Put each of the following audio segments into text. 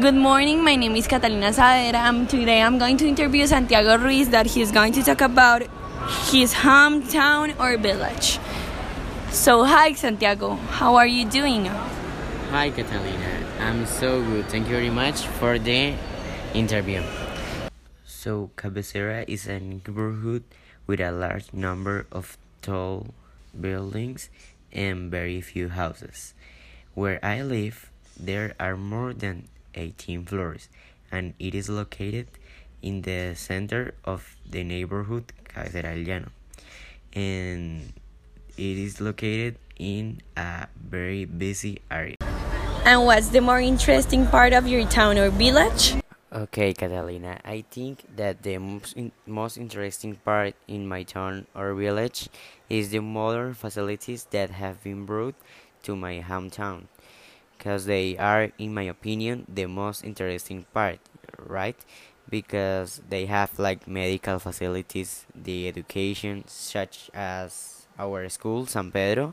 Good morning, my name is Catalina Saavedra and today I'm going to interview Santiago Ruiz that he's going to talk about his hometown or village. So, hi Santiago, how are you doing? Hi Catalina, I'm so good. Thank you very much for the interview. So, Cabecera is a neighborhood with a large number of tall buildings and very few houses. Where I live, there are more than 18 floors, and it is located in the center of the neighborhood Cabecera del Llano. And it is located in a very busy area. And what's the more interesting part of your town or village? Okay, Catalina, I think that the most, in, most interesting part in my town or village is the modern facilities that have been brought to my hometown because they are, in my opinion, the most interesting part, right? Because they have like medical facilities, the education, such as our school, San Pedro,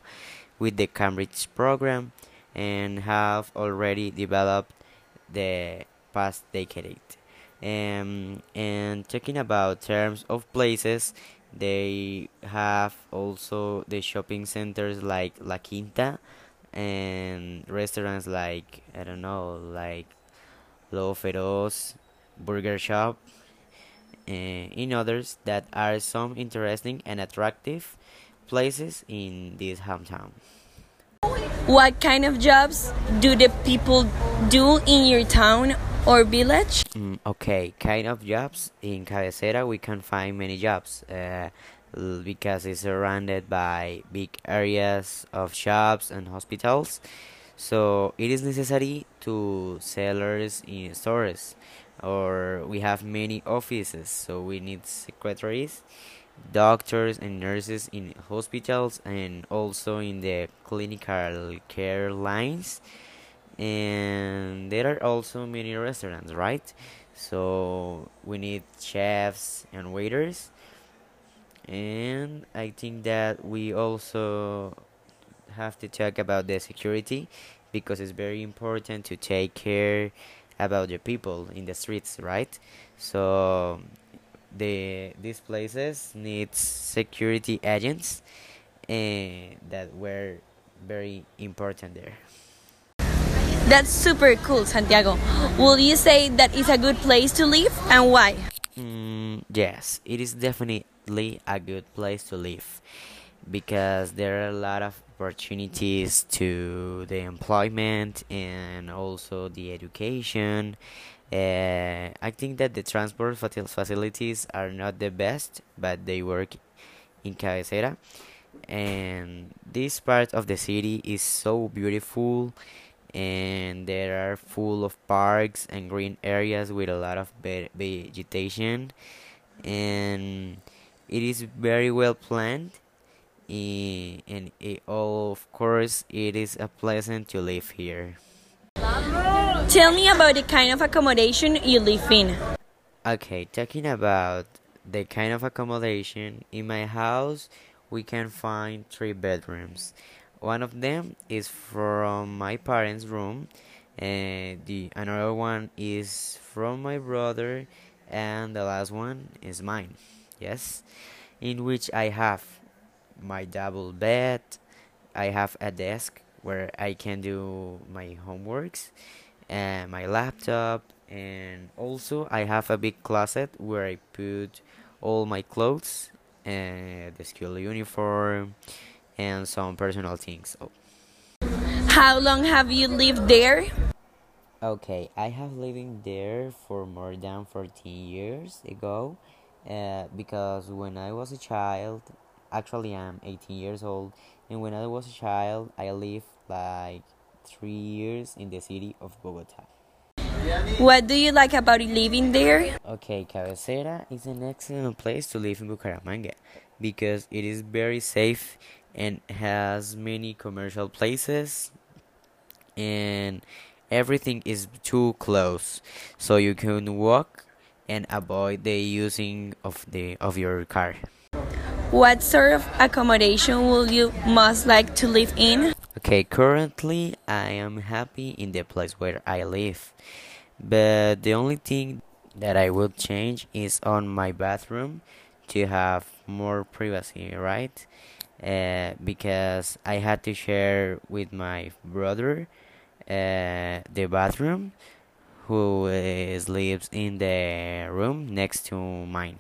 with the Cambridge program, and have already developed the past decade. Um, and talking about terms of places, they have also the shopping centers like La Quinta and restaurants like I don't know, like Lo Feroz, Burger Shop, and in others that are some interesting and attractive places in this hometown. What kind of jobs do the people do in your town or village? Mm, okay, kind of jobs in Cabecera we can find many jobs. Uh, because it's surrounded by big areas of shops and hospitals. So it is necessary to sellers in stores, or we have many offices. So we need secretaries, doctors, and nurses in hospitals, and also in the clinical care lines. And there are also many restaurants, right? So we need chefs and waiters and I think that we also have to talk about the security because it's very important to take care about the people in the streets, right? So the these places need security agents and that were very important there. That's super cool, Santiago. Will you say that it's a good place to live and why? Mm, yes, it is definitely a good place to live because there are a lot of opportunities to the employment and also the education. Uh, I think that the transport facilities are not the best, but they work in Cabecera. And this part of the city is so beautiful, and there are full of parks and green areas with a lot of vegetation. And it is very well planned eh, and it, of course it is a pleasant to live here. Tell me about the kind of accommodation you live in. Okay talking about the kind of accommodation in my house we can find three bedrooms. One of them is from my parents room and the another one is from my brother and the last one is mine yes, in which I have my double bed, I have a desk where I can do my homeworks, and my laptop, and also I have a big closet where I put all my clothes, and the school uniform, and some personal things. Oh. How long have you lived there? Okay, I have living there for more than 14 years ago uh, because when I was a child, actually I'm 18 years old, and when I was a child, I lived like three years in the city of Bogota. What do you like about living there? Okay, Cabecera is an excellent place to live in Bucaramanga because it is very safe and has many commercial places and everything is too close so you can walk and avoid the using of the of your car. What sort of accommodation will you most like to live in? Okay, currently I am happy in the place where I live but the only thing that I would change is on my bathroom to have more privacy, right? Uh, because I had to share with my brother uh, the bathroom, who lives in the room next to mine.